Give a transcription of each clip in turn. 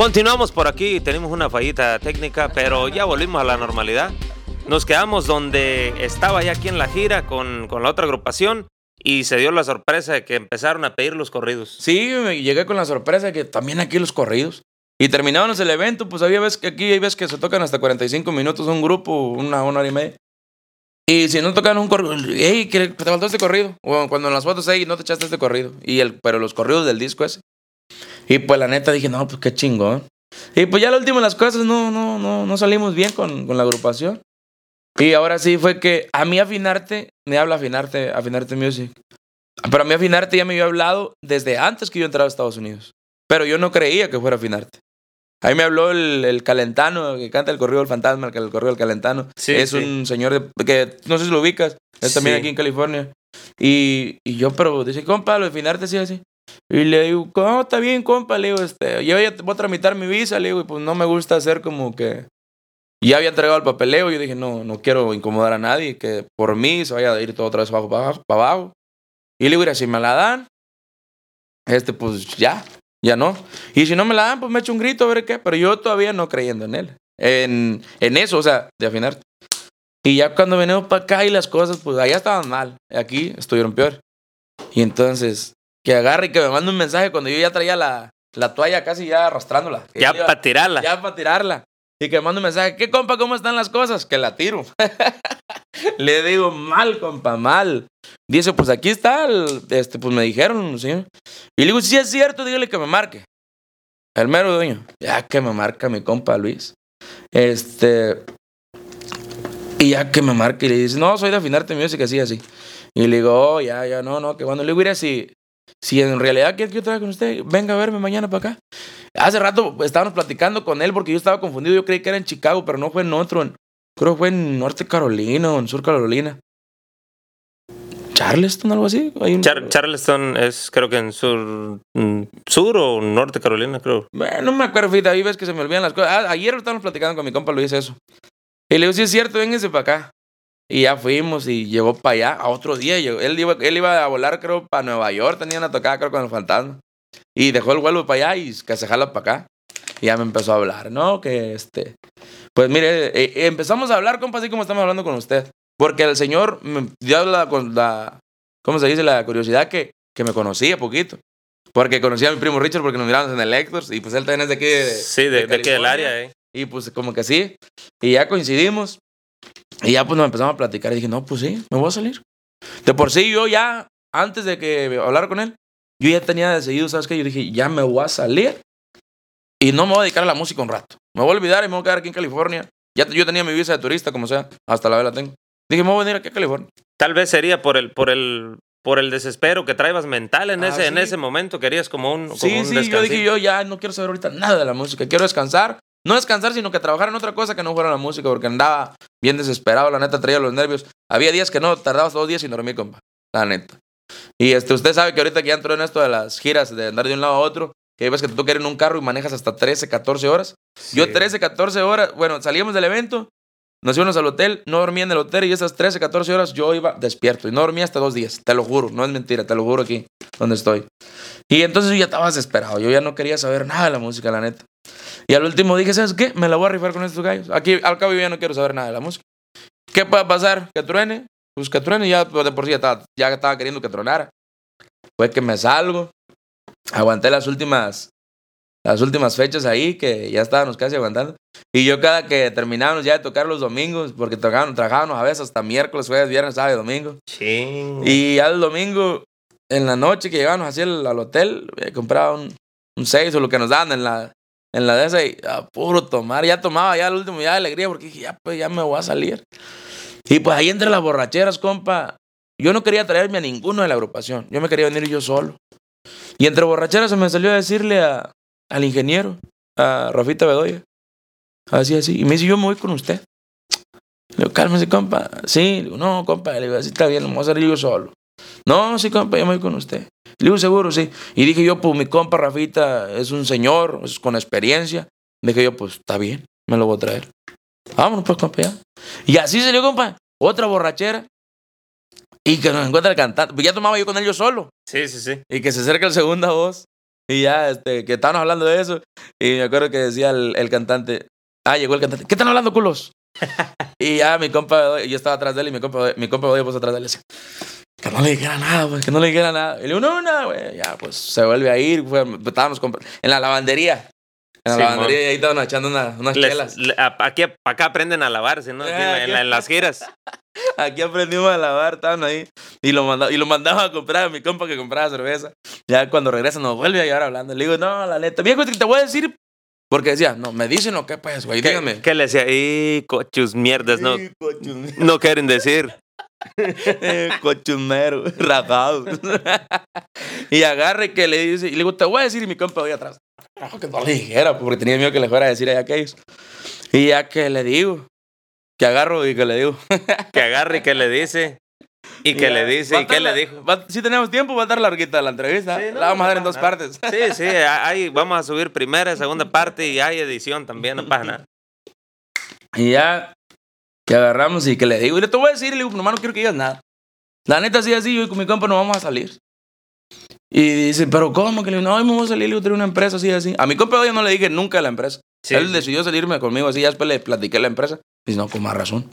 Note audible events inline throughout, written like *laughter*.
Continuamos por aquí, tenemos una fallita técnica, pero ya volvimos a la normalidad. Nos quedamos donde estaba ya aquí en la gira con, con la otra agrupación y se dio la sorpresa de que empezaron a pedir los corridos. Sí, llegué con la sorpresa de que también aquí los corridos. Y terminábamos el evento, pues había veces que aquí hay veces que se tocan hasta 45 minutos un grupo, una, una hora y media. Y si no tocan un corrido, hey, te faltó este corrido. O cuando en las fotos, hey, no te echaste este corrido. Y el, pero los corridos del disco ese. Y pues la neta dije, no, pues qué chingón. Y pues ya lo último las cosas no, no, no, no salimos bien con, con la agrupación. Y ahora sí fue que a mí Afinarte, me habla Afinarte, Afinarte Music. Pero a mí Afinarte ya me había hablado desde antes que yo entraba a Estados Unidos. Pero yo no creía que fuera Afinarte. Ahí me habló el, el, Calentano, que canta el corrido del fantasma, el, el corrido del Calentano. Sí, es un señor de, que no sé si lo ubicas, es también aquí en California. Y, y, yo, pero dice, compa, lo de Afinarte sí así. Y le digo, ¿cómo está bien, compa? Le digo, este, yo ya voy a tramitar mi visa, le digo, y pues no me gusta hacer como que ya había entregado el papeleo. Yo dije, no, no quiero incomodar a nadie, que por mí se vaya a ir todo otra vez abajo, para abajo. Para abajo. Y le digo, si me la dan, este, pues ya, ya no. Y si no me la dan, pues me echo un grito a ver qué. Pero yo todavía no creyendo en él, en, en eso, o sea, de afinar. Y ya cuando venimos para acá y las cosas, pues allá estaban mal. Aquí estuvieron peor. Y entonces, que agarre y que me mande un mensaje cuando yo ya traía la, la toalla casi ya arrastrándola. Ya para tirarla. Ya para tirarla. Y que me manda un mensaje, ¿qué compa, cómo están las cosas? Que la tiro. *laughs* Le digo, mal, compa, mal. Dice, pues aquí está, este, pues me dijeron, ¿sí? Y le digo, si es cierto, dígale que me marque. El mero dueño, ya que me marca mi compa Luis. Este, y ya que me marca y le dice, no, soy de Afinarte Music, así, así. Y le digo, oh, ya, ya, no, no, que cuando le digo, si, si en realidad quiere que yo trabaje con usted, venga a verme mañana para acá. Hace rato estábamos platicando con él porque yo estaba confundido. Yo creí que era en Chicago, pero no fue en otro. creo que fue en Norte Carolina o en Sur Carolina. Charleston, algo así. Charleston es creo que en sur, mm, sur o norte Carolina, creo. Bueno, no me acuerdo, fíjate, ahí ves que se me olvidan las cosas. Ah, ayer estábamos platicando con mi compa Luis eso. Y le digo, sí es cierto, vénganse para acá. Y ya fuimos y llegó para allá a otro día. Él iba, él iba a volar, creo, para Nueva York. Tenía una tocada, creo, con el fantasma. Y dejó el vuelo para allá y que se jala para acá. Y ya me empezó a hablar, ¿no? Que este. Pues mire, eh, empezamos a hablar, compa, así como estamos hablando con usted. Porque el señor me dio la, la ¿cómo se dice? La curiosidad que, que me conocía poquito. Porque conocía a mi primo Richard porque nos miramos en el Lectors y pues él también es de aquí. De, sí, de, de, aquí del área, ¿eh? Y pues como que sí. Y ya coincidimos. Y ya pues nos empezamos a platicar y dije, no, pues sí, me voy a salir. De por sí yo ya, antes de que hablar con él, yo ya tenía decidido, ¿sabes qué? Yo dije, ya me voy a salir y no me voy a dedicar a la música un rato. Me voy a olvidar y me voy a quedar aquí en California. Ya yo tenía mi visa de turista, como sea, hasta la vez la tengo. Dije, me voy a venir aquí a California. Tal vez sería por el, por el, por el desespero que traibas mental en, ah, ese, en ese momento. Querías como un, como sí, sí, yo dije, yo ya no quiero saber ahorita nada de la música. Quiero descansar no descansar, sino que trabajar en otra cosa que no fuera la música, porque andaba bien desesperado, la neta traía los nervios. Había días que no, tardabas dos días sin dormir, compa. La neta. Y este, usted sabe que ahorita que ya entró en esto de las giras, de andar de un lado a otro, que ves que toca ir en un carro y manejas hasta 13, 14 horas. Yo 13, 14 horas, bueno, salíamos del evento, nos íbamos al hotel, no dormía en el hotel y esas 13, 14 horas yo iba despierto y no dormía hasta dos días, te lo juro, no es mentira, te lo juro aquí donde estoy. Y entonces yo ya estaba desesperado, yo ya no quería saber nada de la música, la neta. Y al último dije, ¿sabes qué? Me la voy a rifar con estos gallos. Aquí al cabo yo ya no quiero saber nada de la música. ¿Qué puede pasar? ¿Que truene? Pues que truene, ya de por sí ya estaba, ya estaba queriendo que tronara. Fue que me salgo. Aguanté las últimas, las últimas fechas ahí, que ya estábamos casi aguantando. Y yo cada que terminábamos ya de tocar los domingos, porque tocaban, trabajábamos a veces hasta miércoles, jueves, viernes, sábado y domingo. Sí. Y ya el domingo, en la noche que llegábamos así al, hotel, eh, compraba un, un seis o lo que nos daban en la, en la de esa y a puro tomar. Ya tomaba ya el último ya de alegría porque dije, ya, pues ya me voy a salir. Y pues ahí entre las borracheras, compa, yo no quería traerme a ninguno de la agrupación. Yo me quería venir yo solo. Y entre borracheras se me salió a decirle al ingeniero, a Rafita Bedoya. Así, así. Y me dice, yo me voy con usted. Le digo, cálmese, compa. Sí, le digo, no, compa. Le digo, así está bien, me voy a salir yo solo. No, sí, compa, yo me voy con usted. Le digo, seguro, sí. Y dije yo, pues mi compa Rafita es un señor, es con experiencia. Dije yo, pues está bien, me lo voy a traer. Vámonos, pues, compa, ya. Y así salió, compa. Otra borrachera. Y que nos encuentra el cantante. Pues ya tomaba yo con él yo solo. Sí, sí, sí. Y que se acerca el segunda voz. Y ya, este, que estábamos hablando de eso. Y me acuerdo que decía el, el cantante. Ah, llegó el cantante. ¿Qué están hablando, culos? *laughs* y ya mi compa, yo estaba atrás de él y mi compa, mi compa puso atrás de él decía, que no le dijera nada, güey, que no le dijera nada. Y le digo, no, no, güey. Ya, pues se vuelve a ir. Estábamos en la lavandería. En la lavandería y ahí estaban echando una- unas Les- chelas. le- aquí, acá aprenden a lavarse, ¿no? Aquí en, la- en la- en las giras. *laughs* Aquí aprendimos a lavar, estaban ahí. Y lo, mandaba, y lo mandaba a comprar a mi compa que compraba cerveza. Ya cuando regresa nos vuelve a llevar hablando. Le digo, no, la neta, viejo, te voy a decir. Porque decía, no, me dicen lo que pues, güey, díganme. ¿Qué, le decía? Y cochus mierdas, no, no quieren decir. *laughs* cochunero, rajado. y agarre que le dice, y le digo, te voy a decir, y mi compa voy atrás. Carajo, que no le dijera, porque tenía miedo que le fuera a decir a aquellos. Y ya que le digo, que agarro y que le digo. *laughs* Que agarre y que le dice. Y que le dice. ¿Y qué le dijo? si tenemos tiempo, va a estar larguita la entrevista. Sí, no, la vamos a dar en dos partes. Sí, sí, ahí vamos a subir primera, segunda parte y hay edición también, no pasa nada. *laughs* Y ya que agarramos y que le digo, y le te voy a decir, y le digo, nomás no quiero que digas nada. La neta, así, así, yo y con mi compa no vamos a salir. Y dice, pero ¿cómo? Que le digo, no, hoy me voy a salir, le digo, tengo una empresa así, así. A mi compa yo no le dije nunca a la empresa. Sí, él decidió salirme conmigo así, ya después le platiqué la empresa. Dice, no, con más razón.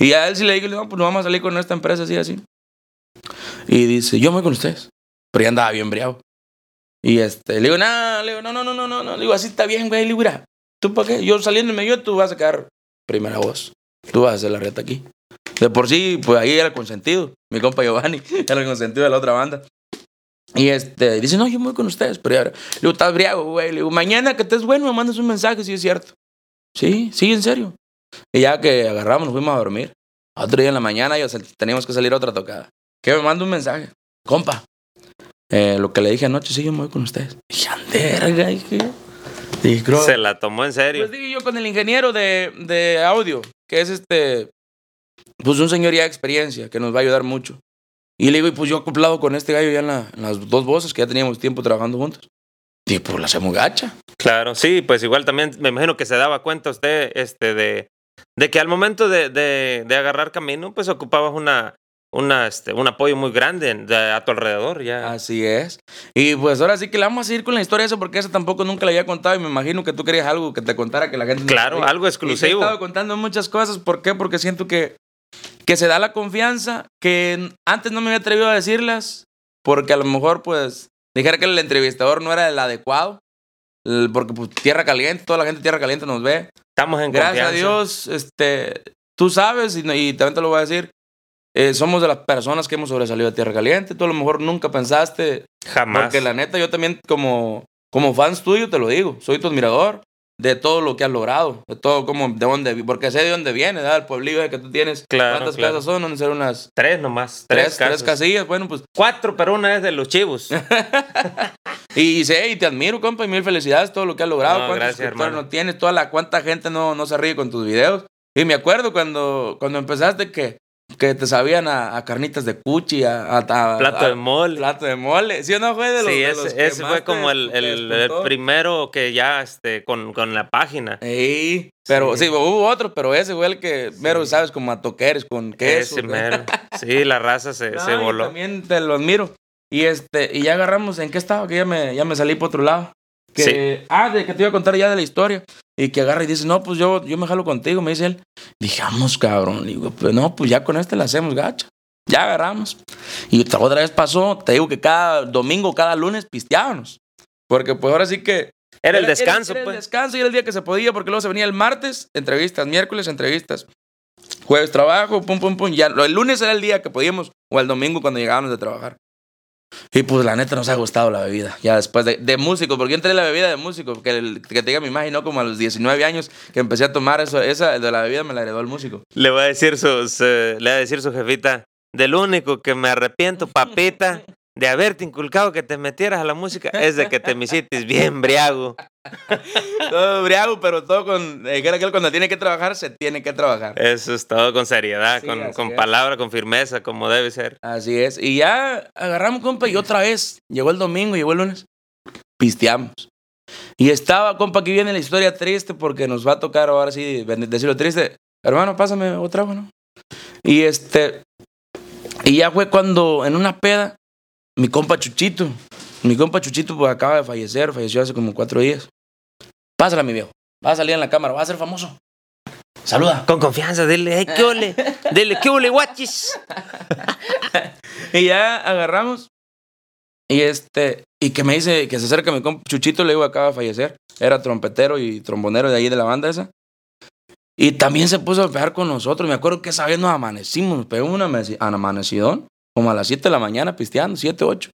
Y a él sí le dije, no, pues no vamos a salir con esta empresa así, así. Y dice, yo me voy con ustedes. Pero ya andaba bien briado. Y este, le digo, no, le digo, no, no, no, no, no, no. Le digo, así está bien, güey. Le digo, mira, ¿tú para qué? Yo saliéndome yo, tú vas a quedar primera voz. Tú vas a hacer la reta aquí. De por sí, pues ahí era el consentido. Mi compa Giovanni *laughs* era el consentido de la otra banda. Y este, dice, no, yo me voy con ustedes. Pero ya, le digo, estás briago, güey. Le digo, mañana que estés bueno, me mandas un mensaje si es cierto. Sí, sí, en serio. Y ya que agarramos, nos fuimos a dormir. Otro día en la mañana ya teníamos que salir a otra tocada. Que me manda un mensaje. Compa, eh, lo que le dije anoche, sí, yo me voy con ustedes. Y verga, dije. Se la tomó en serio. pues dije yo con el ingeniero de, de audio, es este, pues un señor ya de experiencia, que nos va a ayudar mucho. Y le digo, y pues yo acoplado con este gallo ya en, la- en las dos voces, que ya teníamos tiempo trabajando juntos. Dije, pues la hacemos gacha. Claro, sí, pues igual también me imagino que se daba cuenta usted este, de, de que al momento de, de, de agarrar camino, pues ocupabas una, una, este, un apoyo muy grande de- a tu alrededor. Ya. Así es. Y pues ahora sí que le vamos a seguir con la historia esa, porque esa tampoco nunca la había contado y me imagino que tú querías algo que te contara que la gente claro, algo Y te he exclusivo. estado contando muchas cosas. ¿Por qué? Porque siento que, que se da la confianza que antes no me había atrevido a decirlas. Porque a lo mejor, pues, dijera que el entrevistador no era el adecuado. Porque, pues, tierra caliente, toda la gente de tierra caliente nos ve. Estamos en Gracias a. Dios, este, tú sabes, y, y también te lo voy a decir. Eh, somos de las personas que hemos sobresalido de tierra caliente. Tú a lo mejor nunca pensaste Jamás. porque la neta, yo también como, como fans tuyo te lo digo, soy tu admirador de todo lo que has logrado, de todo como, de dónde, porque sé de dónde viene, ¿verdad? El pueblillo que tú tienes. Claro, ¿Cuántas claro. casas son? ¿Dónde ser unas Tres nomás. tres, Tres, tres, casillas? Bueno, pues, Cuatro, pero una es de los chivos. *laughs* y sé, y te admiro, compa, y mil felicidades todo lo que has logrado. No, ¿Cuántos gracias, hermano. no tienes? Toda la, cuánta gente no, no se ríe con tus videos. Y me acuerdo cuando, cuando empezaste que, que te sabían a, a carnitas de cuchi, a, a, a- Plato de mole. plato de mole. ¿Sí o no fue de los Sí, de ese, los que ese más fue como el, te el- primero que ya este, con, con la página. Sí, pero sí. Sí. hubo otro, pero ese fue el que, mero, sabes, como a toqueres con queso. Ese mero. Sí, la raza se, No, *laughs* se voló. También te lo admiro. Y este, y ya agarramos, ¿en qué estaba? Que ya me, ya me salí por otro lado. Que, Ah, de que te iba a contar ya de la historia. Y que agarra y dice, no, pues yo, yo me jalo contigo, me dice él. Dije, vamos, cabrón. Digo, pues no, pues ya con este la hacemos gacha. Ya agarramos. Y otra otra vez pasó, te digo que cada domingo, cada lunes pisteábamos. Porque pues ahora sí que Era el descanso, era el pues. descanso y era el día que se podía, porque luego se venía el martes, entrevistas, miércoles, entrevistas. Jueves trabajo, pum, pum, pum. Ya, el lunes era el día que podíamos, o el domingo cuando llegábamos de trabajar. Y pues la neta nos ha gustado la bebida, ya después de, de músico, porque yo entré en la bebida de músico, que, el- que te diga mi imagen, ¿no? Como a los 19 años que empecé a tomar eso, esa de la bebida me la heredó el músico. Le voy a decir su, su- le va a decir su jefita, del único que me arrepiento, papita, de haberte inculcado que te metieras a la música, es de que te me hiciste bien briago. *laughs* todo briago, pero todo con, eh, aquel cuando tiene que trabajar, se tiene que trabajar. Eso es todo con seriedad, Sí, con, con palabra, con firmeza, como debe ser. Así es. Y ya agarramos, compa, y otra vez. Llegó el domingo, llegó el lunes. Pisteamos. Y estaba, compa, aquí viene la historia triste porque nos va a tocar ahora sí decirlo triste. Hermano, pásame otra, bueno. Y este. Y ya fue cuando en una peda, mi compa Chuchito Mi compa Chuchito pues, acaba de fallecer, falleció hace como cuatro días. Pásala, mi viejo. Va a salir en la cámara, va a ser famoso. Saluda. Con confianza, dile, hey, ¿qué ole? Dile, ¿qué ole, guachis? *laughs* y ya agarramos. Y este, y que me dice que se acerca mi compa Chuchito, le digo, acaba de fallecer. Era trompetero y trombonero de ahí de la banda esa. Y también se puso a pegar con nosotros. Me acuerdo que esa vez nos amanecimos, nos pegamos un amanecidón, como a las 7 de la mañana pisteando, 7, 8.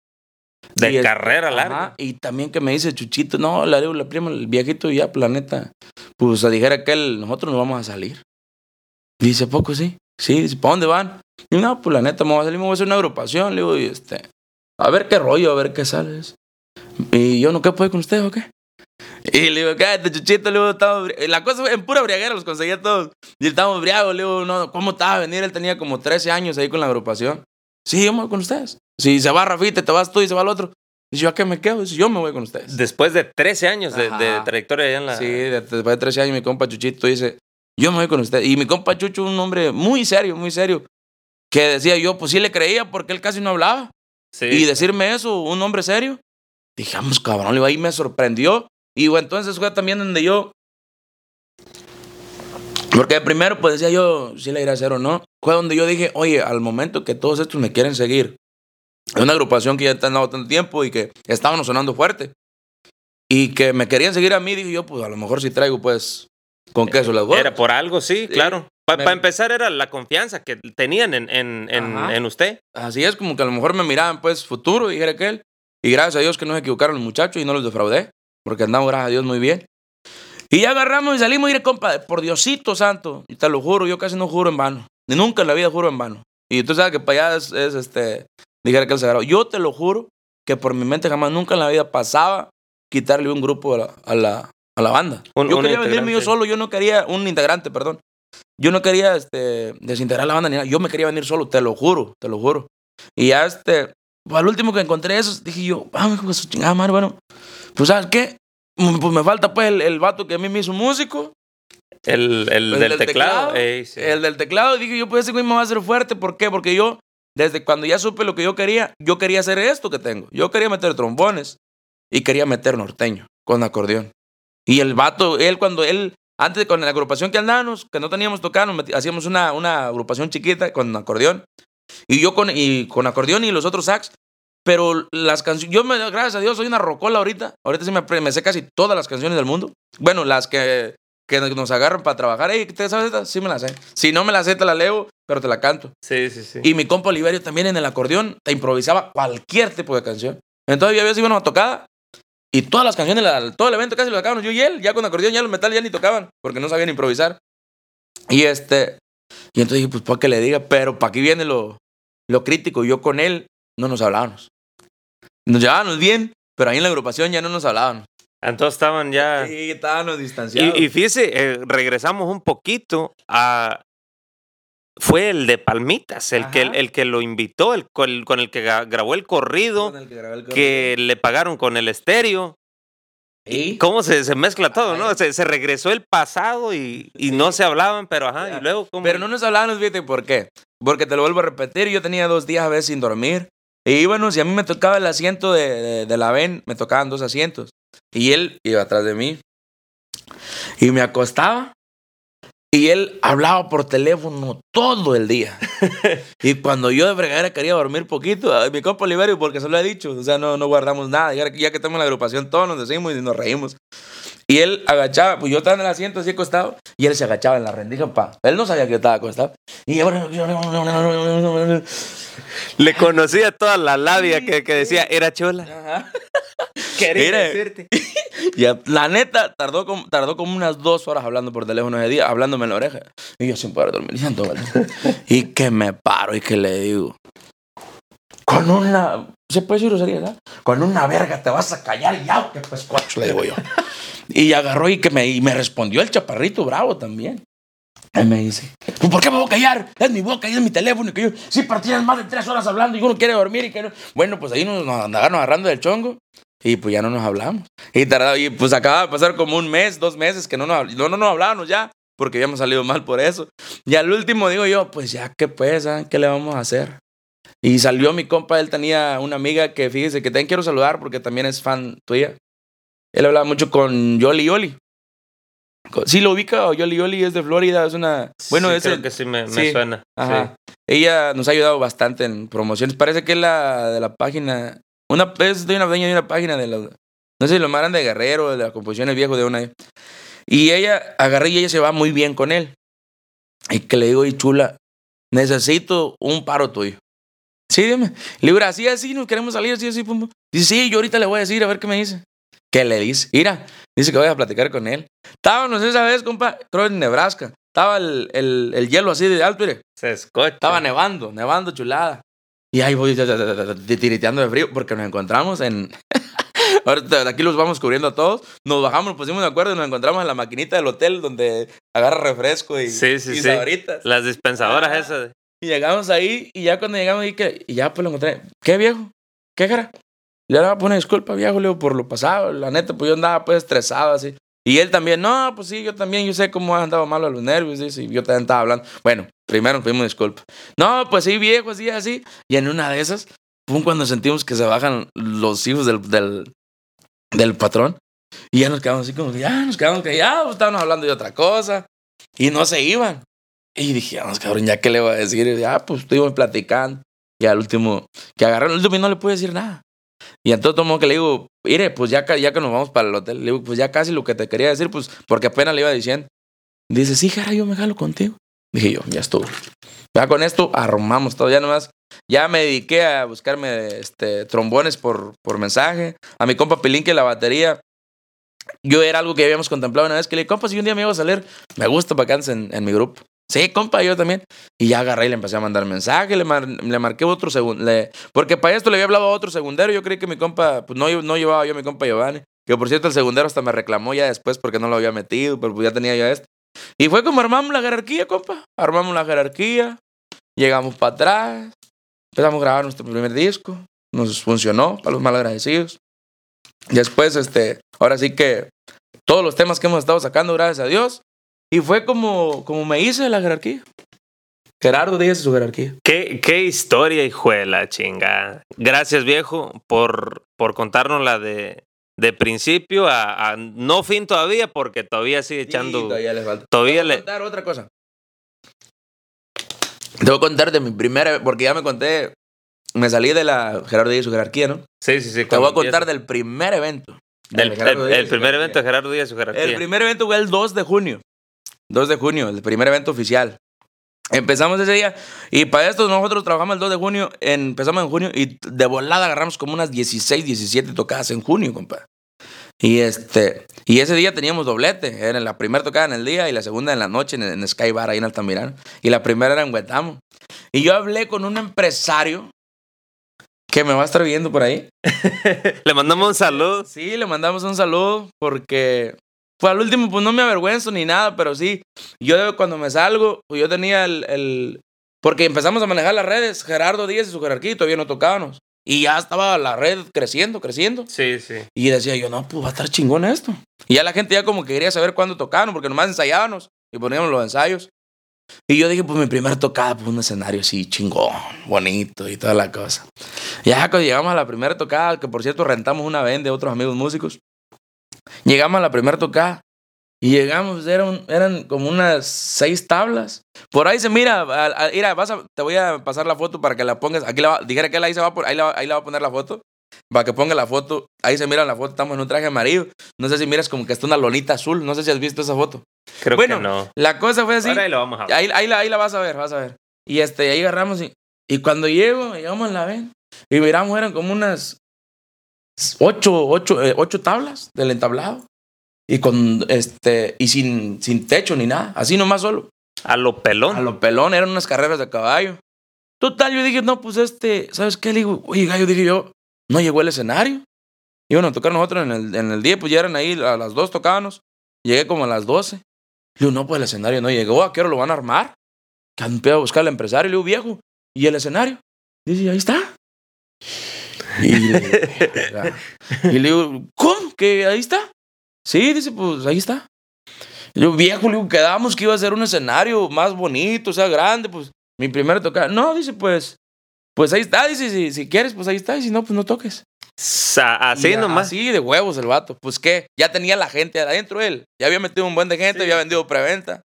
De Y- carrera larga. Ajá, y también que me dice Chuchito, no, la digo, la prima, el viejito ya, planeta. Pues dijera que él, nosotros nos vamos a salir. Dice, poco sí. Sí, dice, ¿para dónde van? Y no, pues la neta, me voy a salir, me voy a hacer una agrupación. Le digo, y este, a ver qué rollo, a ver qué sales. Y yo, ¿no qué puedo con ustedes o qué? Y le digo, cállate, Chuchito, le digo, estamos La cosa fue en pura briaguera, los conseguía todos. Y estábamos briagos, le digo, no, ¿cómo estaba a venir? Él tenía como 13 años ahí con la agrupación. Sí, yo me voy con ustedes. Si se va Rafita, te vas tú y se va el otro. Dice, ¿yo a qué me quedo? Dice, yo me voy con ustedes. Después de 13 años de, trayectoria allá en la... Sí, de- después de 13 años mi compa Chuchito dice, yo me voy con usted. Y mi compa Chucho, un hombre muy serio, muy serio, que decía yo, pues sí le creía porque él casi no hablaba. Sí. Y decirme eso, un hombre serio, dijamos, cabrón, le digo, ahí me sorprendió. Y bueno, entonces fue también donde yo, porque primero pues decía yo, si le iré a hacer o no, fue donde yo dije, oye, al momento que todos estos me quieren seguir, es una agrupación que ya está dando tanto tiempo y que estaban sonando fuerte. Y que me querían seguir a mí, dije yo, pues a lo mejor si traigo, pues, con queso las Era por algo, sí, claro. Para Me- empezar era la confianza que tenían en, en, en, en usted. Así es, como que a lo mejor me miraban, pues, futuro, dijera aquel. Y gracias a Dios que no se equivocaron los muchachos y no los defraudé, porque andamos, gracias a Dios, muy bien. Y ya agarramos y salimos y dije, compa, por Diosito santo, y te lo juro, yo casi no juro en vano. Ni nunca en la vida juro en vano. Y tú sabes que para allá es, es, este, dijera aquel sagrado. Yo te lo juro que por mi mente jamás, nunca en la vida pasaba quitarle un grupo a la, a la, a la banda. Un- yo un quería venirme yo solo, yo no quería, un integrante, perdón. Yo no quería este, desintegrar la banda ni nada. Yo me quería venir solo, te lo juro, te lo juro. Y ya este, pues, al último que encontré eso, dije yo, vamos, hijo de su chingada madre, bueno, pues ¿sabes qué? Pues me falta pues el, el vato que a mí me hizo músico, El, el El del teclado. teclado, ey, sí. el del teclado, y dije yo, pues ese güey me va a hacer fuerte, ¿por qué? Porque yo, desde cuando ya supe lo que yo quería, yo quería hacer esto que tengo. Yo quería meter trombones y quería meter norteño con acordeón. Y el vato, él cuando él, antes con la agrupación que andábamos, que no teníamos tocado, meti- hacíamos una, una agrupación chiquita con acordeón. Y yo con, y con acordeón y los otros sax. Pero las canciones, yo me, gracias a Dios, soy una rocola ahorita. Ahorita sí me, me sé casi todas las canciones del mundo. Bueno, las que, que nos agarran para trabajar. Ey, ¿te sabes esta? Sí me la sé. Si no me la sé, te la leo, pero te la canto. Sí, sí, sí. Y mi compa Oliverio también en el acordeón te improvisaba cualquier tipo de canción. Entonces ya veces íbamos a tocada y todas las canciones, la- todo el evento casi lo sacábamos yo y él. Ya con acordeón ya los metales ya ni tocaban porque no sabían improvisar. Y este, y entonces dije, pues para que le diga, pero para aquí viene lo, lo crítico. Yo con él no nos hablábamos. Nos llevábamos bien, pero ahí en la agrupación ya no nos hablábamos. Entonces estaban ya... Sí, estábamos distanciados. Y, y fíjese, eh, regresamos un poquito a... Fue el de Palmitas, el, que, el, que lo invitó, el, con, con el que grabó el corrido, Con el que grabé el que le pagaron con el estéreo. ¿Y? ¿Cómo se, se mezcla todo, no? Se, se regresó el pasado y, y no se hablaban, pero ajá, y luego ¿cómo? Pero no nos hablábamos, fíjate por qué. Porque te lo vuelvo a repetir, yo tenía dos días a veces sin dormir. Y íbamos, y a mí me tocaba el asiento de, de, de la VEN, me tocaban dos asientos. Y él iba atrás de mí. Y me acostaba. Y él hablaba por teléfono todo el día. *laughs* y cuando yo de fregadera quería dormir poquito, a mi compa Oliverio, porque se lo he dicho, o sea, no, no guardamos nada. Ya, ya que estamos en la agrupación, todos nos decimos y nos reímos. Y él agachaba, pues yo estaba en el asiento así acostado, y él se agachaba en la rendija, pa. Él no sabía que yo estaba acostado. Y yo, Le conocía toda la labia que, que decía, era chola. Ajá. *laughs* Quería Mire. decirte. *laughs* La neta, tardó como, tardó como unas dos horas hablando por teléfono ese día, hablándome en la oreja. Y yo sin poder dormir. *laughs* y que me paro y que le digo, con una, se puede decir grosería, ¿verdad? Con una verga te vas a callar ya, que pues cuacho, le digo yo. *laughs* Y agarró y que me, y me respondió el chaparrito bravo también. Él me dice, "¿Pues ¿por qué me voy a callar? Es mi boca y es mi teléfono. Y que yo, sí, tienes más de tres horas hablando y uno quiere dormir y que no. Bueno, pues ahí nos, nos agarrando del chongo y pues ya no nos hablamos. Y, tardaba, y pues acaba de pasar como un mes, dos meses que no nos, no, no nos hablábamos ya, porque habíamos salido mal por eso. Y al último digo yo, pues ya que pues, ¿saben qué le vamos a hacer? Y salió mi compa, él tenía una amiga que fíjese que también quiero saludar porque también es fan tuya. Él hablaba mucho con Yoli Yoli. Sí, lo ubica, o Yoli Yoli es de Florida, es una... Bueno, sí, es creo el- que sí me, me sí. suena. Ajá. Ella nos ha ayudado bastante en promociones. Parece que es la de la página. Una es de una dueña de una página de los. No sé si lo más de Guerrero, de la composición el viejo de una. Y ella agarré y ella se va muy bien con él. Y que le digo, y chula, necesito un paro tuyo. Sí, dime. Le digo, así, así, nos queremos salir, así, así, pum, pum. Dice, sí, yo ahorita le voy a decir, a ver qué me dice. ¿Qué le dice? Mira, dice que voy a platicar con él. Estábamos esa vez, compa, creo en Nebraska. Estaba el, el, el hielo así de alto, mire. Se escucha. Estaba nevando, nevando chulada. Y ahí voy tiriteando de frío porque nos encontramos en... *laughs* Ahorita aquí los vamos cubriendo a todos. Nos bajamos, nos pusimos de acuerdo y nos encontramos en la maquinita del hotel donde agarra refresco y, Sí, sí, y sí. sabritas. Las dispensadoras esas. Y llegamos ahí y ya cuando llegamos ahí, que, y ya pues lo encontré. ¿Qué viejo? ¿Qué cara? Le voy a poner disculpa, viejo, le digo, por lo pasado. La neta, pues yo andaba pues estresado así. Y él también, no, pues sí, yo también, yo sé cómo han andado malo a los nervios, y yo también estaba hablando. Bueno, primero nos pedimos disculpas. No, pues sí, viejo, así, así. Y en una de esas, pum, cuando sentimos que se bajan los hijos del, del, del patrón, y ya nos quedamos así como que ya, nos quedamos que ya, pues, estábamos hablando de otra cosa, y no se iban. Y dije, vamos, cabrón, ¿ya qué le voy a decir? Y ya, pues estuvimos platicando. Y al último, que agarré el último y no le pude decir nada. Y entonces todo que le digo, mire, pues ya, ya que nos vamos para el hotel, le digo, pues ya casi lo que te quería decir, pues porque apenas le iba diciendo. Dice, sí, Jara, yo me jalo contigo. Dije yo, ya estuvo. Ya con esto arrumamos todo, ya nomás. Ya me dediqué a buscarme este, trombones por, por mensaje. A mi compa Pilín que la batería. Yo era algo que habíamos contemplado una vez que le dije, compa, si un día me iba a salir, me gusta andes en, en mi grupo. Sí, compa, yo también. Y ya agarré y le empecé a mandar mensaje, le, le marqué otro segundo. Porque para esto le había hablado a otro segundero. Yo creí que mi compa, pues no, no llevaba yo a mi compa Giovanni. Que por cierto, el segundero hasta me reclamó ya después porque no lo había metido, pero pues ya tenía yo esto. Y fue como armamos la jerarquía, compa. Armamos la jerarquía, llegamos para atrás, empezamos a grabar nuestro primer disco. Nos funcionó para los malagradecidos. Después, este, ahora sí que todos los temas que hemos estado sacando, gracias a Dios. Y fue como, como me hice de la jerarquía. Gerardo, dígase su jerarquía. ¿Qué, qué historia, hijuela, chinga. Gracias, viejo, por, por contarnos la de, de principio a, a no fin todavía, porque todavía sigue echando. Sí, todavía le falta. todavía Te voy a le. contar otra cosa. Te voy a contar de mi primera, porque ya me conté, me salí de la Gerardo Díaz y su jerarquía, ¿no? Sí, sí, sí. Te voy a contar empieza. del primer evento. Del- de el, Díaz y el primer evento de Gerardo Díaz y su jerarquía. El primer evento fue el 2 de junio. 2 de junio, el primer evento oficial. Empezamos ese día y para esto nosotros trabajamos el 2 de junio, en- empezamos en junio y de volada agarramos como unas 16, 17 tocadas en junio, compa. Y este y ese día teníamos doblete, era la primera tocada en el día y la segunda en la noche en, en Sky Bar ahí en Altamirano y la primera era en Huetamo. Y yo hablé con un empresario que me va a estar viendo por ahí. *laughs* Le mandamos un saludo. Sí, le mandamos un saludo porque pues al último pues no me avergüenzo ni nada, pero sí, yo cuando me salgo, pues yo tenía el, el- porque empezamos a manejar las redes, Gerardo Díaz y su jerarquía, todavía no tocábamos. Y ya estaba la red creciendo, creciendo. Sí, sí. Y decía yo, no, pues va a estar chingón esto. Y ya la gente ya como que quería saber cuándo tocaban, porque nomás ensayábamos y poníamos los ensayos. Y yo dije, pues mi primera tocada, pues un escenario así chingón, bonito y toda la cosa. Ya cuando llegamos a la primera tocada, que por cierto rentamos una vez de otros amigos músicos, llegamos a la primera tocada y llegamos, eran, eran como unas seis tablas. Por ahí se mira, a- a- mira, vas a- te voy a pasar la foto para que la pongas. Aquí la, dijera que ahí se va a, pon- ahí la, ahí la va a poner la foto. Para que ponga la foto. Ahí se mira la foto, estamos en un traje amarillo. No sé si miras como que está una lonita azul. No sé si has visto esa foto. Creo Bueno, que no. La cosa fue así. Ahora ahí lo vamos a ver. Ahí, ahí, la, ahí la vas a ver, vas a ver. Y este, ahí agarramos y, y cuando llego, llegamos en la ven y miramos, eran como unas ocho, ocho, eh, ocho tablas del entablado. Y con este, y sin, sin techo ni nada, así nomás solo. A lo pelón. A lo pelón, eran unas carreras de caballo. Total, yo dije, no, pues este, ¿sabes qué? Le digo, oye, gallo, dije yo, no llegó el escenario. Iban a tocar nosotros en el, en el día, pues ya eran ahí, a las dos tocábamos. Llegué como a las 12. Le digo, no, pues el escenario no llegó, ¿a qué hora lo van a armar? Que a buscar al empresario, le digo, viejo, ¿y el escenario? Dice, ahí está. *laughs* Y le, digo, y le digo, ¿cómo? ¿Que ahí está? Sí, dice, pues ahí está. Y yo, viejo, le digo, quedamos que iba a ser un escenario más bonito, o sea, grande, pues mi primera tocada. No, dice, pues, Pues ahí está, dice, si, si quieres, pues ahí está, y si no, pues no toques. Sa- Así Y nomás. Así de huevos el vato. Pues qué, ya tenía la gente adentro él. Ya había metido un buen de gente, había vendido preventa.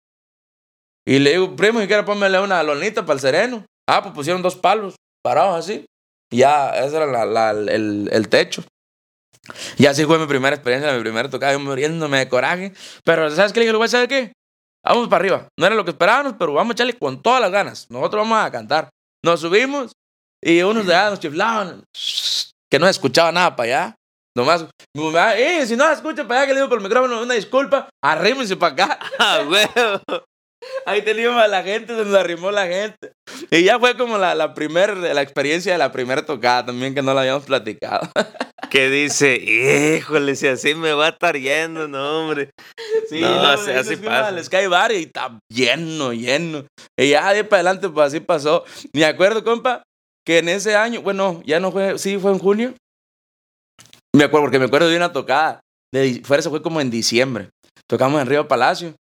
Y le digo, primo, si quiere ponmele una lonita para el sereno. Ah, pues pusieron dos palos parados así. Ya, ese era la- la- el, el techo. Y así fue mi primera experiencia, mi primera tocada, yo muriéndome de coraje. Pero, ¿sabes qué? Le dije, voy qué? Vamos para arriba. No era lo que esperábamos, pero vamos a echarle con todas las ganas. Nosotros vamos a cantar. Nos subimos y unos de allá nos chiflaban. Que no escuchaba nada para allá. Nomás, eh, si no la escucha para allá, que le digo por el micrófono, una disculpa, arrímense para acá. *laughs* Ah. Ahí teníamos a la gente, se nos arrimó la gente. Y ya fue como la, la primera, la experiencia de la primera tocada también, que no la habíamos platicado. *laughs* Que dice, híjole, si así me va a estar yendo, no, hombre. Sí, No, no, así- así, pasa. Al Sky Bar y está lleno, lleno. Y ya de para adelante, pues así pasó. Me acuerdo, compa, que en ese año, bueno, ya no fue, sí, fue en junio. Me acuerdo, porque me acuerdo de una tocada. De, fue, eso fue como en diciembre. Tocamos en Río Palacio.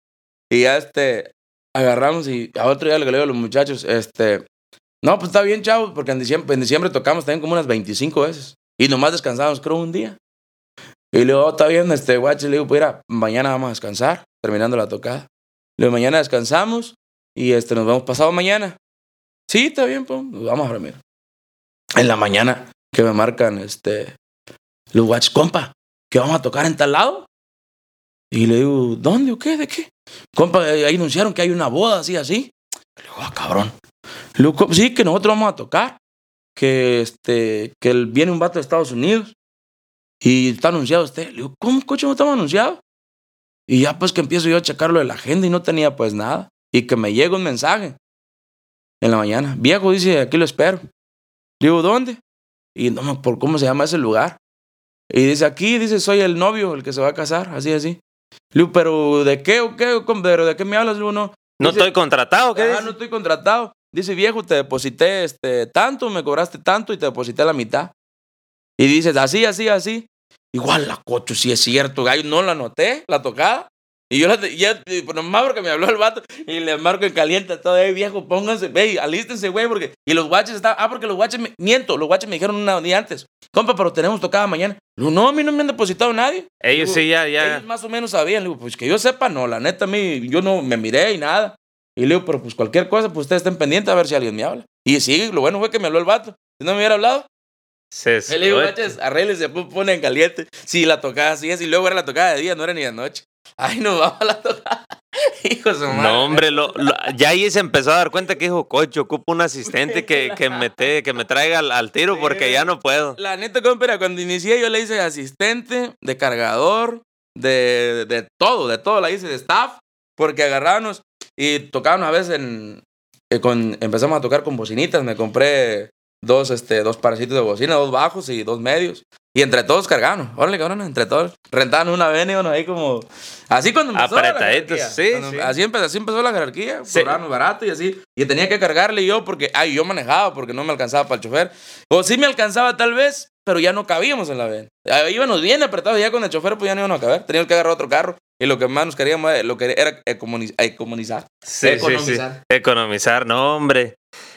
Y ya este, agarramos y a otro día le digo a los muchachos, este, no, pues está bien, chavos, porque en diciembre, en diciembre tocamos también como unas 25 veces. Y nomás descansábamos, creo, un día. Y le digo, "Oh, está bien, este, guache, le digo, pues mira, mañana vamos a descansar, terminando la tocada. Le digo, mañana descansamos y este, nos vemos pasado mañana. Sí, está bien, pues, vamos a dormir. En la mañana que me marcan, este, los guaches, compa, que vamos a tocar en tal lado. Y le digo, ¿dónde o qué? ¿De qué? Compa, eh, ahí anunciaron que hay una boda así, así. Le digo, ah, cabrón. Le digo, "¿Cómo? sí, que nosotros vamos a tocar. Que, este, que viene un vato de Estados Unidos. Y está anunciado usted. Le digo, ¿cómo, coche, no estamos anunciados? Y ya pues que empiezo yo a checarlo de la agenda y no tenía pues nada. Y que me llega un mensaje en la mañana. Viejo, dice, aquí lo espero. Le digo, ¿dónde? Y no por cómo se llama ese lugar. Y dice, aquí, dice, soy el novio, el que se va a casar, así, así. Le digo, pero ¿de qué o qué? ¿Cómo- ¿Pero de qué me hablas? Digo, no. No Dice, estoy contratado, ¿qué "Ajá, dice? no estoy contratado. Dice, viejo, te deposité este, tanto, me cobraste tanto y te deposité la mitad. Y dices, así, así, así. Igual la cocho, sí es cierto, gallo, no la noté, la tocada. Y yo la, ya, pues nomás porque me habló el vato y le marco en caliente todo, eh, viejo, pónganse, ve, alístense, güey, porque. Y los guaches estaban, ah, porque los guaches, me, miento, los guaches me dijeron una día antes, compa, pero tenemos tocada mañana. Digo, no, a mí no me han depositado nadie. Ellos Digo, sí, ya, ya. Ellos más o menos sabían. Le digo, pues que yo sepa, no. La neta, a mí, yo no me miré y nada. Y le digo, pero pues cualquier cosa, pues ustedes estén pendientes a ver si alguien me habla. Y sí, lo bueno fue que me habló el vato. Si no me hubiera hablado, Se le digo, guaches, arréglese, pues, pone en caliente. Sí, la tocada así es. Y luego era la tocada de día, no era ni de noche. Ay, no, *laughs* vamos a la tocada. Hijo de su madre. No, hombre, lo, lo- ya ahí se empezó a dar cuenta que dijo, coche, ocupo un asistente *laughs* que, que, me, te- que me traiga al, al tiro Sí. porque ya no puedo. La neta, compa, era cuando inicié yo le hice asistente, de cargador, de, de todo, de todo la hice, de staff, porque agarrábamos y tocábamos a veces en... eh, con, empezamos a tocar con bocinitas, me compré dos, este, dos parecitos de bocina, dos bajos y dos medios. Y entre todos cargábamos, órale cabrón, entre todos. Rentaban una uno ahí como... Así cuando empezó la Apretaditos, jerarquía. sí, Cuando- sí. Así empezó, así empezó la jerarquía, Sí. barato y así. Y tenía que cargarle yo porque, ay, yo manejaba porque no me alcanzaba para el chofer. O sí me alcanzaba tal vez, pero ya no cabíamos en la ven. Ahí Íbamos bien apretados ya con el chofer, pues ya no íbamos a caber. Teníamos que agarrar otro carro. Y lo que más nos queríamos lo que era economiz- economizar. Sí, sí, sí. Economizar. Economizar, no, hombre.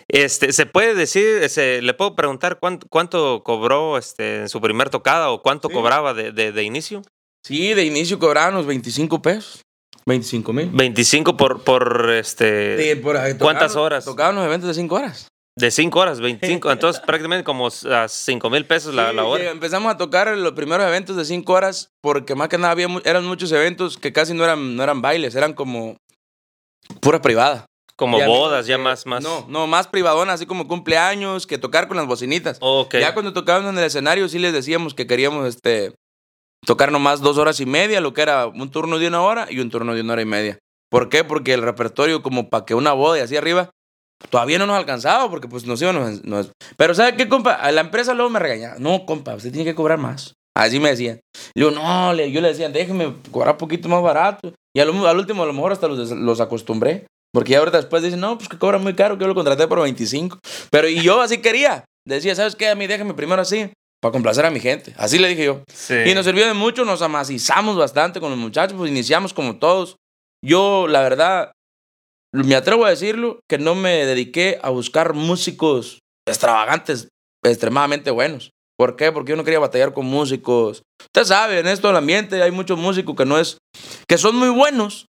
Este, ¿se puede decir, se, le puedo preguntar cuánto, cuánto cobró este, en su primer tocada o cuánto Sí. cobraba de, de, de inicio? Sí, de inicio cobrábamos 25 pesos. 25 mil. 25 por, por este, Sí, por ahí, ¿Cuántas horas? Tocábamos eventos de 5 horas. de 5 horas, 25. *laughs* Entonces prácticamente como a 5 mil pesos la, Sí, la eh, hora. Empezamos a tocar los primeros eventos de 5 horas porque más que nada había, eran muchos eventos que casi no eran, no eran bailes, eran como pura privada. Como Ya bodas, ya más, más. No, no, más privadona, así como cumpleaños, que tocar con las bocinitas. Ok. Ya cuando tocábamos en el escenario sí les decíamos que queríamos este, tocar nomás dos horas y media, lo que era un turno de una hora y un turno de una hora y media. ¿Por qué? Porque el repertorio como para que una boda y así arriba todavía no nos alcanzaba porque pues nos íbamos... Nos... Pero ¿sabe qué, compa? A la empresa luego me regañaba. No, compa, usted tiene que cobrar más. Así me decían. Yo, no, le, yo le decía, déjeme cobrar poquito más barato. Y al, al último a lo mejor hasta los, los acostumbré. Porque ya ahorita después dicen, no, pues que cobra muy caro, que yo lo contraté por 25. Pero y yo así quería. Decía, ¿sabes qué? A mí déjame primero así, para complacer a mi gente. Así le dije yo. Sí. Y nos sirvió de mucho, nos amacizamos bastante con los muchachos, pues iniciamos como todos. Yo, la verdad, me atrevo a decirlo, que no me dediqué a buscar músicos extravagantes, extremadamente buenos. ¿Por qué? Porque yo no quería batallar con músicos. Usted sabe, en esto del ambiente hay muchos músicos que no es, que son muy buenos,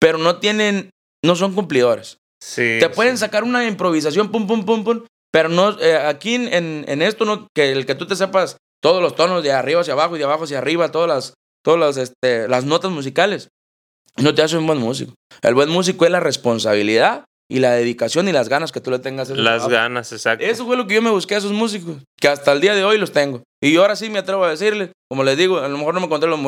pero no tienen, no son cumplidores. Sí, Te pueden sí. sacar una improvisación, pum, pum, pum, pum, pero no, eh, aquí en, en esto, no, que el que tú te sepas todos los tonos de arriba hacia abajo y de abajo hacia arriba, todas las, todas las, este, las notas musicales, no te hace un buen músico. El buen músico es la responsabilidad y la dedicación y las ganas que tú le tengas. a Las trabajo. ganas, exacto. Eso fue lo que yo me busqué a esos músicos, que hasta el día de hoy los tengo. Y ahora sí me atrevo a decirles, como les digo, a lo mejor no me encontré los-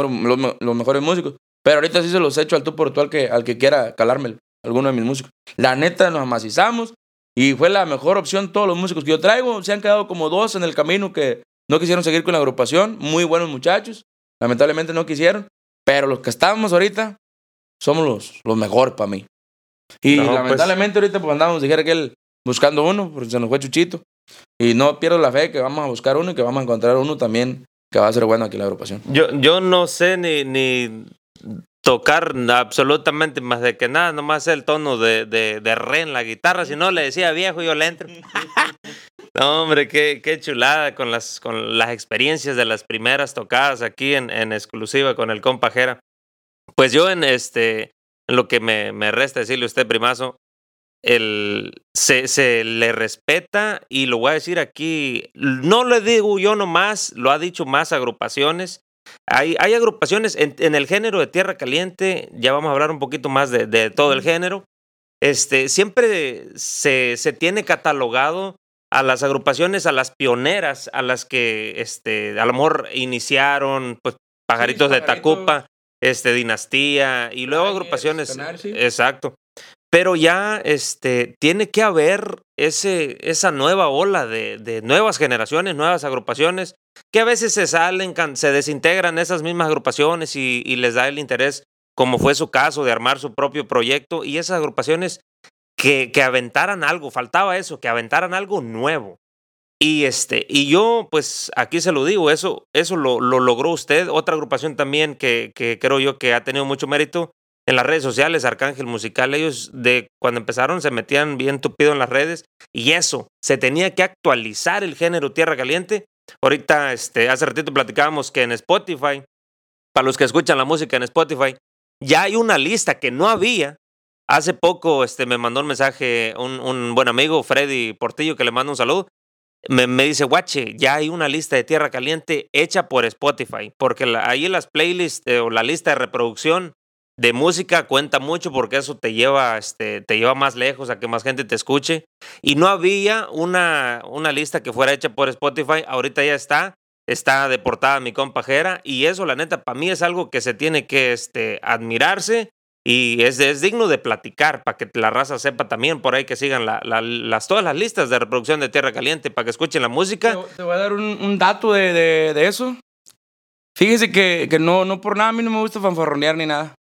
los mejores músicos, pero ahorita sí se los echo al tú por tú al que, al que quiera calármelo, alguno de mis músicos. La neta, nos amacizamos y fue la mejor opción todos los músicos que yo traigo. Se han quedado como dos en el camino que no quisieron seguir con la agrupación, muy buenos muchachos, lamentablemente no quisieron, pero los que estábamos ahorita somos los, los mejores para mí. Y No, pues- lamentablemente ahorita pues andamos, dijera que él buscando uno, porque se nos fue Chuchito. Y no pierdo la fe que vamos a buscar uno y que vamos a encontrar uno también que va a ser bueno aquí en la agrupación. Yo, yo no sé ni, ni tocar absolutamente más de que nada, nomás el tono de, de, de re en la guitarra, si no le decía viejo yo le entro. *laughs* no, hombre, qué, qué chulada con las, con las experiencias de las primeras tocadas aquí en, en exclusiva con el compajera. Pues yo en este, en lo que me, me resta decirle a usted, primazo, el, se, se le respeta y lo voy a decir aquí, no le digo yo nomás, lo ha dicho más agrupaciones. Hay, hay agrupaciones en, en el género de Tierra Caliente, ya vamos a hablar un poquito más de, de todo el género. Este, siempre se, se tiene catalogado a las agrupaciones, a las pioneras, a las que este, a lo mejor iniciaron, pues, Pajaritos de. Tacupa, este, Dinastía, y luego agrupaciones. Sí. Exacto. Pero ya este, tiene que haber ese, esa nueva ola de, de nuevas generaciones, nuevas agrupaciones, que a veces se salen, se desintegran esas mismas agrupaciones y, y les da el interés, como fue su caso, de armar su propio proyecto. Y esas agrupaciones que, que aventaran algo, faltaba eso, que aventaran algo nuevo. Y este, y yo, pues aquí se lo digo, eso, eso lo, lo logró usted. Otra agrupación también que, que creo yo que ha tenido mucho mérito en las redes sociales, Arcángel Musical, ellos de cuando empezaron se metían bien tupido en las redes y eso, se tenía que actualizar el género Tierra Caliente. Ahorita, este, hace ratito platicábamos que en Spotify, para los que escuchan la música en Spotify, ya hay una lista que no había. Hace poco este, me mandó un mensaje un, buen amigo, Freddy Portillo, que le mando un saludo. Me, me dice, guache, ya hay una lista de Tierra Caliente hecha por Spotify, porque la- ahí las playlists eh, o la lista de reproducción de música cuenta mucho porque eso te lleva, este, te lleva más lejos a que más gente te escuche. Y no había una, una lista que fuera hecha por Spotify, ahorita ya está, está de portada mi compajera, y eso la neta para mí es algo que se tiene que este, admirarse y es, es digno de platicar para que la raza sepa también por ahí que sigan la- la- las, todas las listas de reproducción de Tierra Caliente para que escuchen la música. Te, voy a dar un, dato de, de- eso. Fíjese que, que no, no por nada a mí no me gusta fanfarronear ni nada.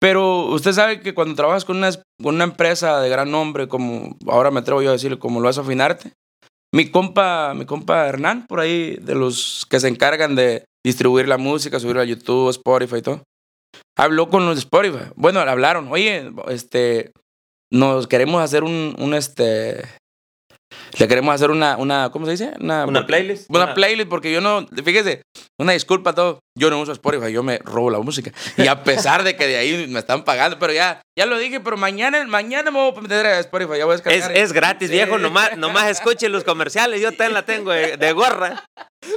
Pero usted sabe que cuando trabajas con una, empresa de gran nombre, como ahora me atrevo yo a decirlo, como lo es Afinarte, mi compa, mi compa Hernán, por ahí, de los que se encargan de distribuir la música, subirla a YouTube, Spotify y todo, habló con los de Spotify. Bueno, hablaron, oye, este, nos queremos hacer un este, le queremos hacer una, una, ¿cómo se dice? Una playlist. Una Una- playlist, porque yo no, fíjese, una disculpa a todo. Yo no uso Spotify, yo me robo la música. Y a pesar de que de ahí me están pagando, pero ya, ya lo dije, pero mañana, mañana me voy a meter a Spotify, ya voy a Es, descargar. es gratis, Sí. viejo, nomás, nomás escuche los comerciales, yo también la tengo de, de gorra.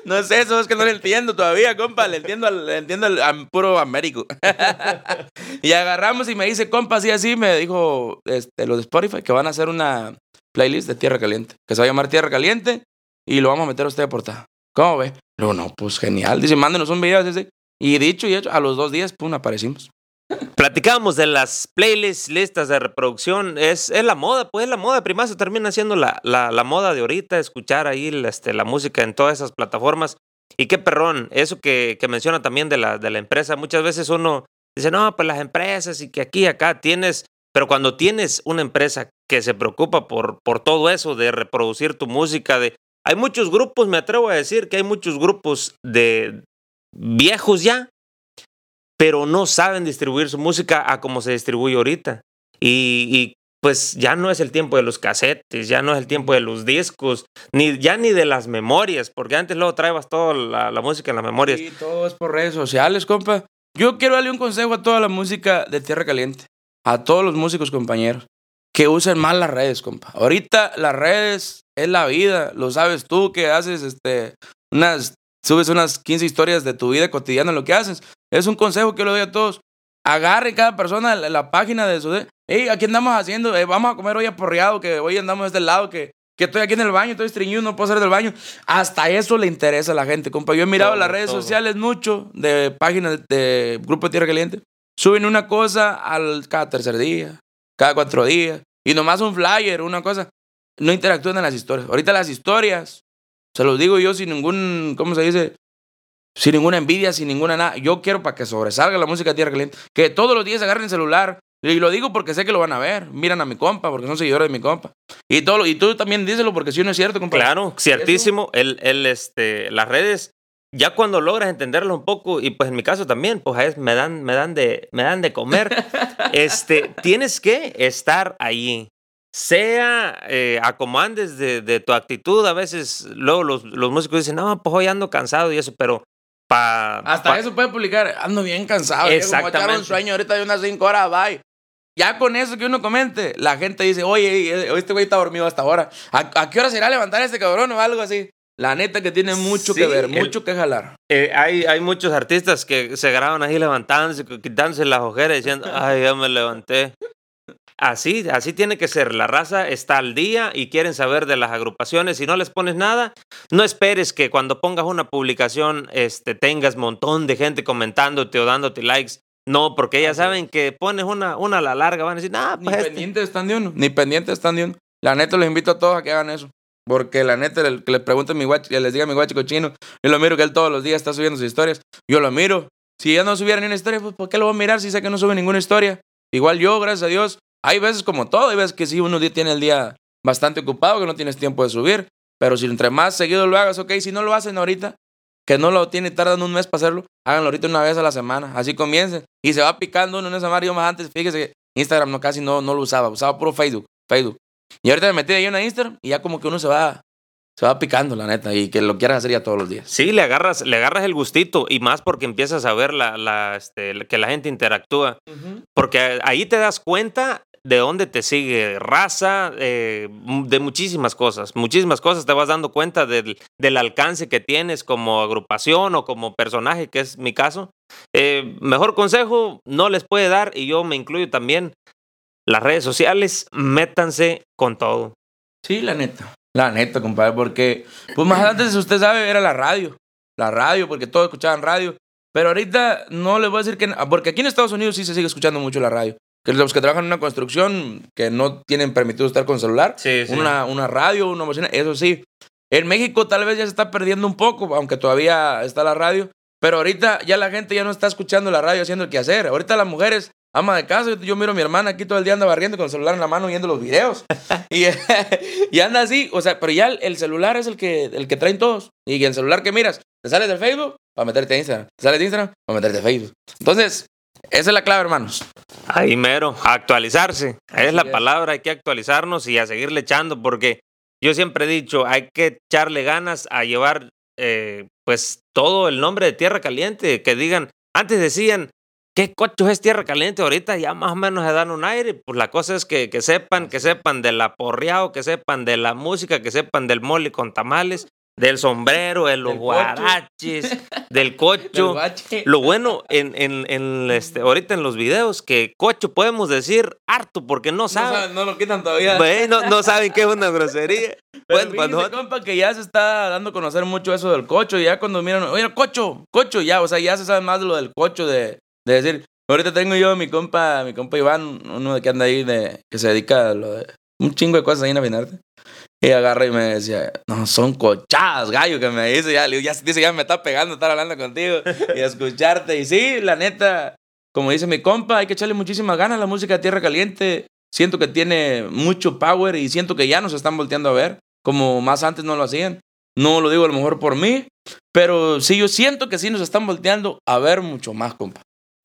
No es eso, es que no le entiendo todavía, compa, le entiendo al, le entiendo al, am- puro Américo. *laughs* y agarramos y me dice, compa, así, así, me dijo este, los de Spotify que van a hacer una playlist de Tierra Caliente, que se va a llamar Tierra Caliente y lo vamos a meter a usted de portada. ¿Cómo ve? Le digo, no, pues genial. Dice, mándenos un video. Y dicho y hecho, a los dos días, pum, aparecimos. Platicábamos de las playlists, listas de reproducción. Es, es la moda, pues es la moda. Primazo termina siendo la, la, la moda de ahorita, escuchar ahí la, este, la música en todas esas plataformas. Y qué perrón, eso que, que menciona también de la, de la empresa. Muchas veces uno dice, no, pues las empresas y que aquí y acá tienes. Pero cuando tienes una empresa que se preocupa por, por todo eso, de reproducir tu música, de. Hay muchos grupos, me atrevo a decir que hay muchos grupos de viejos ya, pero no saben distribuir su música a como se distribuye ahorita. Y, y pues ya no es el tiempo de los casetes, ya no es el tiempo de los discos, ni ya ni de las memorias, porque antes luego traebas toda la, la música en las memorias. Sí, todo es por redes sociales, compa. Yo quiero darle un consejo a toda la música de Tierra Caliente, a todos los músicos compañeros, que usen más las redes, compa. Ahorita las redes es la vida, lo sabes tú que haces este unas subes unas 15 historias de tu vida cotidiana lo que haces. Es un consejo que le doy a todos. Agarre cada persona la, página de su hey, aquí andamos haciendo, eh, vamos a comer hoy aporreado, que hoy andamos de este lado, que, que estoy aquí en el baño, estoy estreñido, no puedo salir del baño. Hasta eso le interesa a la gente, compa. Yo he mirado las redes sociales mucho de páginas de, Grupo de Tierra Caliente. Suben una cosa al, cada tercer día, cada cuatro días, y nomás un flyer, una cosa. No interactúan en las historias. Ahorita las historias, se los digo yo sin ningún, ¿cómo se dice? Sin ninguna envidia, sin ninguna nada. Yo quiero para que sobresalga la música de Tierra Caliente. Que todos los días agarren el celular, y lo digo porque sé que lo van a ver. Miran a mi compa, porque son seguidores de mi compa. Y, todo, y tú también díselo porque si no es cierto, compa. Claro, ciertísimo. El, el, este, las redes, ya cuando logras entenderlo un poco, y pues en mi caso también, pues me dan, me dan, de, me dan de comer, *laughs* este, tienes que estar ahí. Sea eh, a como andes de, de, tu actitud, a veces luego los, los músicos dicen, no, pues hoy ando cansado y eso, pero hasta eso puede publicar, ando bien cansado. Exactamente. Como un sueño ahorita de unas 5 horas, bye. Ya con eso que uno comente, la gente dice, oye, este güey está dormido hasta ahora. ¿A, qué hora se irá a levantar este cabrón o algo así? La neta que tiene mucho que ver, mucho que jalar. Eh, hay, hay muchos artistas que se graban ahí levantándose, quitándose las ojeras diciendo, *laughs* ay, ya me levanté. Así, así tiene que ser. La raza está al día y quieren saber de las agrupaciones. Si no les pones nada, no esperes que cuando pongas una publicación este, tengas montón de gente comentándote o dándote likes. No, porque ya saben que pones una, una a la larga, van a decir, ah, pues. Ni este". pendientes están de uno, ni pendientes están de uno. La neta, les invito a todos a que hagan eso. Porque la neta, que les pregunte a mi guacho, les diga a mi guacho cochino, yo lo miro que él todos los días está subiendo sus historias. Yo lo miro. Si ya no subiera ni una historia, pues ¿por qué lo voy a mirar si sé que no sube ninguna historia? Igual yo, gracias a Dios, hay veces como todo, hay veces que sí uno tiene el día bastante ocupado, que no tienes tiempo de subir, pero si entre más seguido lo hagas, ok, si no lo hacen ahorita, que no lo tiene, tardan un mes para hacerlo, háganlo ahorita una vez a la semana, así comiencen. Y se va picando uno en esa mar, más antes, fíjese Instagram no casi no, no lo usaba, usaba puro Facebook, Facebook. Y ahorita me metí ahí en Instagram y ya como que uno se va, se va picando, la neta, y que lo quieras hacer ya todos los días. Sí, le agarras, le agarras el gustito y más porque empiezas a ver la, la, este, que la gente interactúa. Porque ahí te das cuenta de dónde te sigue raza, eh, de muchísimas cosas. Muchísimas cosas te vas dando cuenta del, del, alcance que tienes como agrupación o como personaje, que es mi caso. Eh, mejor consejo no les puede dar, y yo me incluyo también, las redes sociales, métanse con todo. Sí, la neta. La neta, compadre, porque pues más antes, usted sabe, era la radio. La radio, porque todos escuchaban radio. Pero ahorita no les voy a decir que... Porque aquí en Estados Unidos sí se sigue escuchando mucho la radio que los que trabajan en una construcción que no tienen permitido estar con celular, Una, una radio, una bocina, eso sí. En México tal vez ya se está perdiendo un poco, aunque todavía está la radio, pero ahorita ya la gente ya no está escuchando la radio haciendo el quehacer. Ahorita las mujeres, ama de casa, yo, miro a mi hermana aquí todo el día anda barriendo con el celular en la mano viendo los videos. *laughs* y, *laughs* y, anda así, o sea, pero ya el, celular es el que, el que traen todos. Y el celular que miras, te sales del Facebook para meterte a Instagram, te sales de Instagram para meterte a Facebook. Entonces, esa es la clave, hermanos. Ahí mero, actualizarse. es la palabra, hay que actualizarnos y a seguirle echando, porque yo siempre he dicho, hay que echarle ganas a llevar, eh, pues, todo el nombre de Tierra Caliente, que digan, antes decían, ¿qué cocho es Tierra Caliente? Ahorita ya más o menos se dan un aire, pues la cosa es que, que sepan, que sepan del aporreado, que sepan de la música, que sepan del mole con tamales, del sombrero, de los guaraches, del *laughs* cocho. Lo bueno en, en, en, este, *laughs* ahorita en los videos que cocho podemos decir harto porque no saben. No, lo quitan todavía. No saben qué es una *laughs* grosería. bueno, cuando... compa, que ya se está dando a conocer mucho eso del cocho. Y ya cuando miran, oye, cocho, cocho, ya, o sea, ya se sabe más de lo del cocho, de, de decir. Ahorita tengo yo mi compa, mi compa Iván, uno que anda ahí, de, que se dedica a lo de un chingo de cosas ahí en Afinarte. Y agarra y me decía, no, son cochadas, gallo, que me dice, ya, ya, dice, ya me está pegando estar hablando contigo y *laughs* escucharte. Y sí, la neta, como dice mi compa, hay que echarle muchísimas ganas a la música de Tierra Caliente. Siento que tiene mucho power y siento que ya nos están volteando a ver, como más antes no lo hacían. No lo digo a lo mejor por mí, pero sí, yo siento que sí nos están volteando a ver mucho más, compa.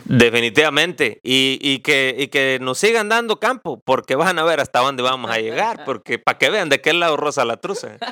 Definitivamente. Y, y que, y que nos sigan dando campo, porque van a ver hasta dónde vamos a llegar, *laughs* porque para que vean de qué lado rosa la truza. *laughs*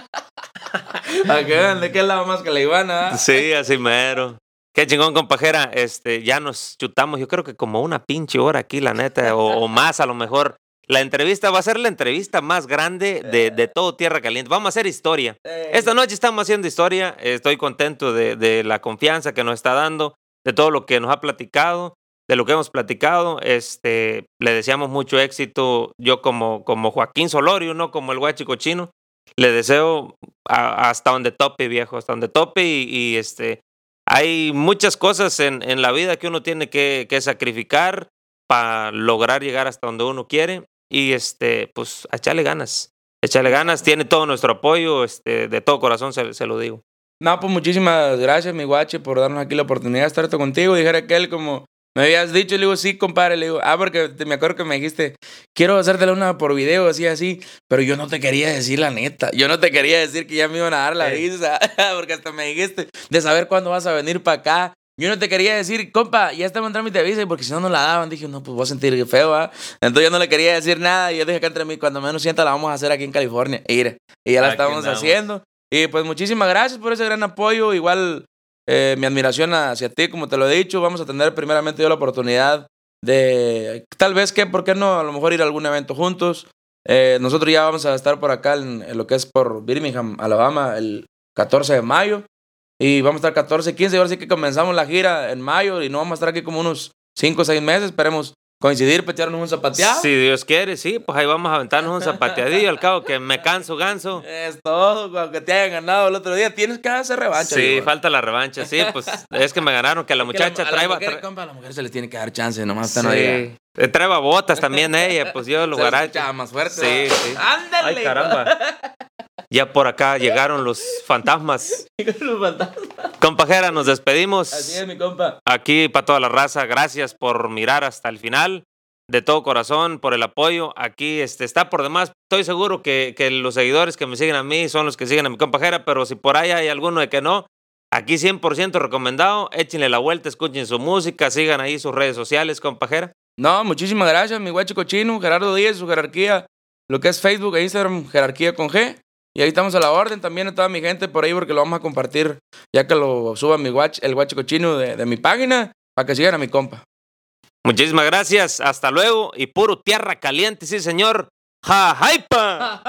Para que vean de qué lado más que la Ivana. Sí, así mero. Qué chingón, compajera. Este, ya nos chutamos, yo creo que como una pinche hora aquí, la neta, o, o más a lo mejor. La entrevista va a ser la entrevista más grande de, de todo Tierra Caliente. Vamos a hacer historia. Esta noche estamos haciendo historia. Estoy contento de, de la confianza que nos está dando, de todo lo que nos ha platicado, de lo que hemos platicado. Este, le deseamos mucho éxito. Yo como, como Joaquín Solorio, no como el guachico chino. Le deseo hasta donde tope, viejo, hasta donde tope y, este, hay muchas cosas en, en la vida que uno tiene que, sacrificar para lograr llegar hasta donde uno quiere y este, pues echarle ganas. Echarle ganas, tiene todo nuestro apoyo, este, de todo corazón se lo digo. No, pues muchísimas gracias, mi guache, por darnos aquí la oportunidad de estar contigo. Dijera aquel como me habías dicho, le digo, sí, compadre, le digo, ah, porque te- me acuerdo que me dijiste, quiero hacértela una por video, así, así, pero yo no te quería decir la neta. Yo no te quería decir que ya me iban a dar la visa, *laughs* porque hasta me dijiste de saber cuándo vas a venir para acá. Yo no te quería decir, compa, ya estaba en trámite de visa, porque si no, no la daban. Dije, no, pues voy a sentir feo, ¿ah? Entonces yo no le quería decir nada, y yo dije que entre mí, cuando menos sienta, la vamos a hacer aquí en California. Y, mira, y ya la estamos andamos. haciendo. Y pues muchísimas gracias por ese gran apoyo. Igual eh, mi admiración hacia ti, como te lo he dicho. Vamos a tener primeramente yo la oportunidad de tal vez que, ¿por qué no? A lo mejor ir a algún evento juntos. Eh, nosotros ya vamos a estar por acá en, en lo que es por Birmingham, Alabama, el 14 de mayo. Y vamos a estar 14, 15. Y ahora sí que comenzamos la gira en mayo y no vamos a estar aquí como unos 5 o 6 meses. Esperemos coincidir, petearnos un zapateado. Si Dios quiere, sí, pues ahí vamos a aventarnos un zapateadillo, al cabo que me canso ganso. Es todo, aunque te hayan ganado el otro día. Tienes que hacer revancha. Sí, falta la revancha, sí, pues es que me ganaron, que la *laughs* Que la- muchacha a la traeba, mujer, tra- compa, a la mujer se le tiene que dar chance, nomás usted no sí, eh, traeba botas también ella, pues yo *laughs* guaraches. escuchaba más fuerte. Sí, sí. Ándale. Ay, caramba. *laughs* Ya por acá llegaron los fantasmas. *laughs* Los fantasmas. Compajera, nos despedimos. Así es, mi compa. Aquí para toda la raza, gracias por mirar hasta el final. De todo corazón, por el apoyo. Aquí este, está por demás. Estoy seguro que, que los seguidores que me siguen a mí son los que siguen a mi compajera, pero si por ahí hay alguno de que no, aquí 100% recomendado. Échenle la vuelta, escuchen su música, sigan ahí sus redes sociales, compajera. No, muchísimas gracias, mi guacho cochino, Gerardo Díaz, su jerarquía, lo que es Facebook e Instagram, jerarquía con G. Y ahí estamos a la orden también a toda mi gente por ahí porque lo vamos a compartir ya que lo suba mi guach, el guacho cochino de, de mi página para que sigan a mi compa. Muchísimas gracias, hasta luego y puro tierra caliente, sí señor. ¡Ja, jaipa!